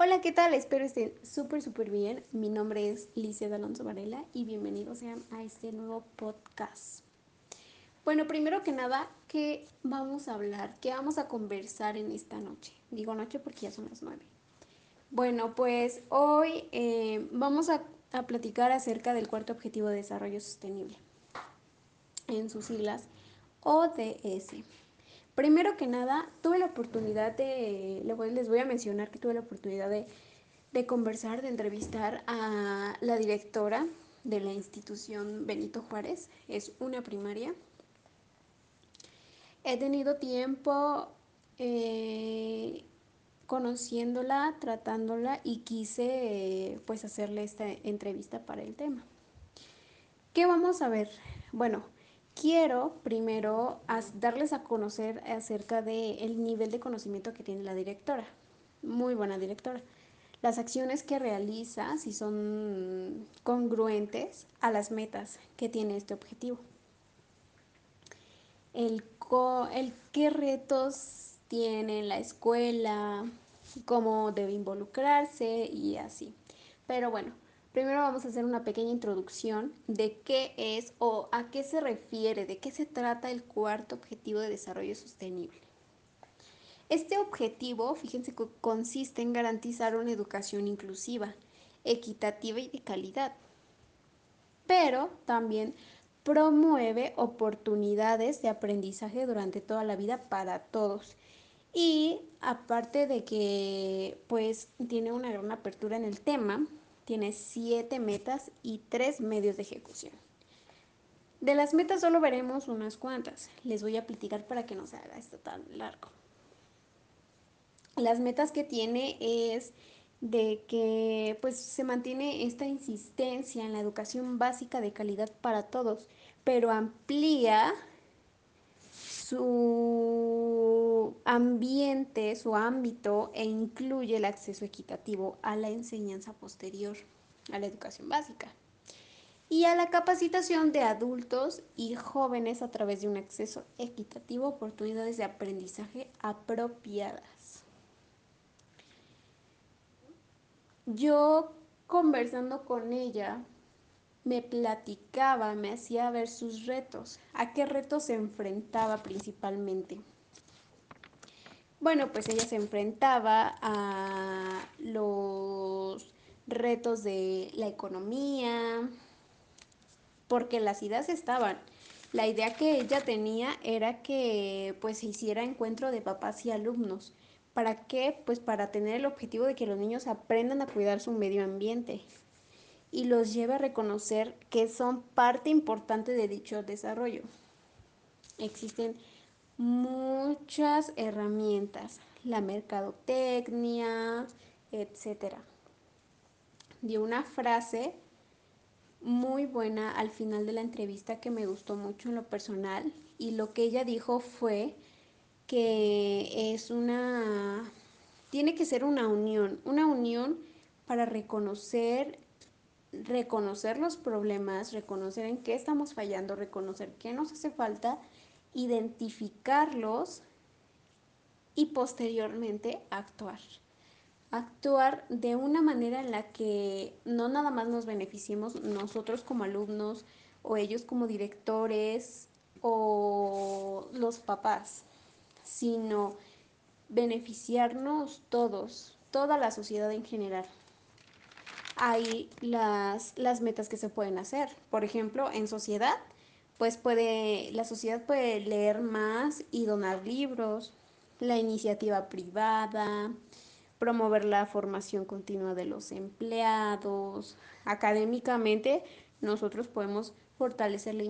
Hola, ¿qué tal? Espero estén súper, súper bien. Mi nombre es Licia Alonso Varela y bienvenidos sean a este nuevo podcast. Bueno, primero que nada, ¿qué vamos a hablar? ¿Qué vamos a conversar en esta noche? Digo noche porque ya son las nueve. Bueno, pues hoy eh, vamos a, a platicar acerca del cuarto objetivo de desarrollo sostenible, en sus siglas ODS. Primero que nada, tuve la oportunidad de, les voy a mencionar que tuve la oportunidad de, conversar, de entrevistar a la directora de la institución Benito Juárez, es una primaria. He tenido tiempo eh, conociéndola, tratándola y quise pues hacerle esta entrevista para el tema. ¿Qué vamos a ver? Bueno, quiero primero darles a conocer acerca del nivel de conocimiento que tiene la directora. Muy buena directora. Las acciones que realiza, si son congruentes a las metas que tiene este objetivo. El, el qué retos tiene en la escuela, cómo debe involucrarse y así. Pero bueno, Primero vamos a hacer una pequeña introducción de qué es o a qué se refiere, de qué se trata el cuarto objetivo de desarrollo sostenible. Este objetivo, fíjense, consiste en garantizar una educación inclusiva, equitativa y de calidad, pero también promueve oportunidades de aprendizaje durante toda la vida para todos. Y aparte de que pues tiene una gran apertura en el tema, tiene siete metas y tres medios de ejecución. De las metas solo veremos unas cuantas. Les voy a platicar para que no se haga esto tan largo. Las metas que tiene es de que pues se mantiene esta insistencia en la educación básica de calidad para todos, pero amplía su ambiente, su ámbito e incluye el acceso equitativo a la enseñanza posterior, a la educación básica y a la capacitación de adultos y jóvenes a través de un acceso equitativo a oportunidades de aprendizaje apropiadas. Yo conversando con ella me platicaba, me hacía ver sus retos, a qué retos se enfrentaba principalmente. Bueno, pues ella se enfrentaba a los retos de la economía, porque las ideas estaban. La idea que ella tenía era que pues se hiciera encuentro de papás y alumnos. ¿Para qué? Pues para tener el objetivo de que los niños aprendan a cuidar su medio ambiente y los lleve a reconocer que son parte importante de dicho desarrollo. Existen muchas herramientas, la mercadotecnia, etc. Dio una frase muy buena al final de la entrevista que me gustó mucho en lo personal y lo que ella dijo fue que es una, tiene que ser una unión, una unión para reconocer reconocer los problemas, reconocer en qué estamos fallando, reconocer qué nos hace falta, identificarlos y posteriormente actuar. Actuar de una manera en la que no nada más nos beneficiemos nosotros como alumnos o ellos como directores o los papás, sino beneficiarnos todos, toda la sociedad en general hay las, las metas que se pueden hacer. Por ejemplo, en sociedad, pues puede, la sociedad puede leer más y donar libros, la iniciativa privada, promover la formación continua de los empleados. Académicamente, nosotros podemos fortalecer la,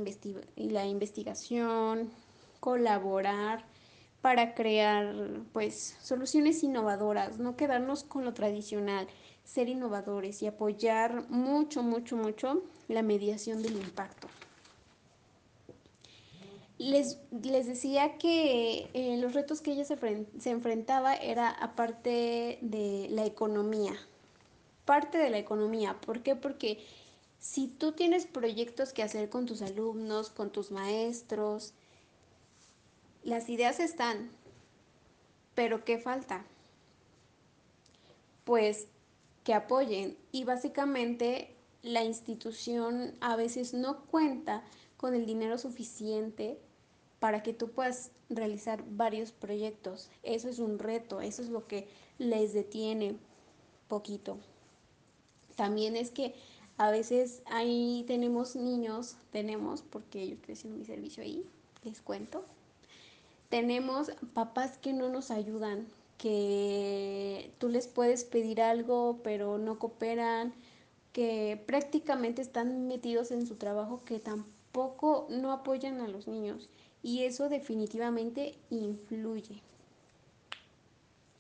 la investigación, colaborar para crear pues soluciones innovadoras, no quedarnos con lo tradicional ser innovadores y apoyar mucho, mucho, mucho la mediación del impacto. Les, les decía que eh, los retos que ella se, se enfrentaba era aparte de la economía, parte de la economía. ¿Por qué? Porque si tú tienes proyectos que hacer con tus alumnos, con tus maestros, las ideas están, pero ¿qué falta? pues que apoyen y básicamente la institución a veces no cuenta con el dinero suficiente para que tú puedas realizar varios proyectos. Eso es un reto, eso es lo que les detiene poquito. También es que a veces ahí tenemos niños, tenemos, porque yo estoy haciendo mi servicio ahí, les cuento. Tenemos papás que no nos ayudan, que tú les puedes pedir algo, pero no cooperan, que prácticamente están metidos en su trabajo, que tampoco no apoyan a los niños. Y eso definitivamente influye.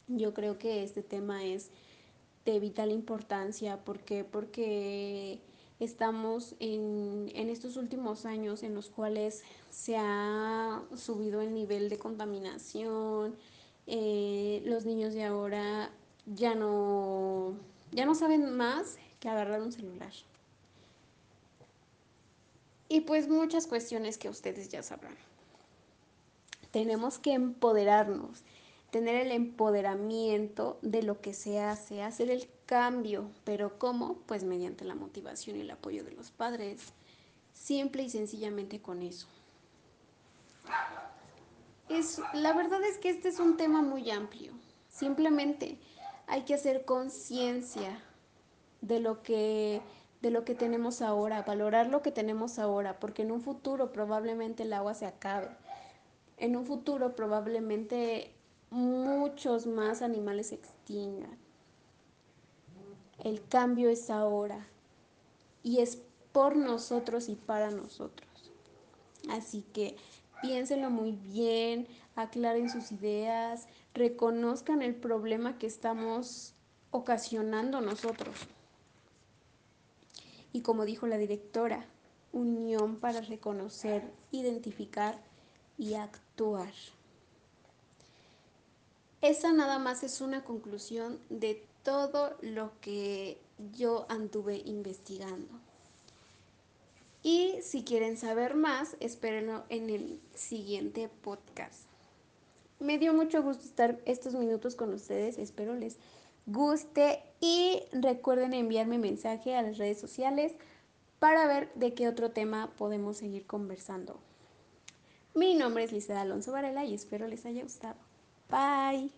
Yo creo que este tema es de vital importancia. ¿Por qué? Porque estamos en, en, estos últimos años en los cuales se ha subido el nivel de contaminación, eh, los niños de ahora ya no, ya no saben más que agarrar un celular. Y pues muchas cuestiones que ustedes ya sabrán. Tenemos que empoderarnos, tener el empoderamiento de lo que se hace, hacer el cambio, pero ¿cómo? Pues mediante la motivación y el apoyo de los padres, simple y sencillamente con eso. Es, la verdad es que este es un tema muy amplio, simplemente hay que hacer conciencia de lo que de lo que tenemos ahora, valorar lo que tenemos ahora, porque en un futuro probablemente el agua se acabe. En un futuro probablemente muchos más animales se extingan. El cambio es ahora y es por nosotros y para nosotros. Así que piénsenlo muy bien, aclaren sus ideas, reconozcan el problema que estamos ocasionando nosotros. Y como dijo la directora, unión para reconocer, identificar y actuar. Esa nada más es una conclusión de todo lo que yo anduve investigando. Y si quieren saber más, espérenlo en el siguiente podcast. Me dio mucho gusto estar estos minutos con ustedes, espero les guste y recuerden enviarme mensaje a las redes sociales para ver de qué otro tema podemos seguir conversando. Mi nombre es Lisa Alonso Varela y espero les haya gustado. Bye.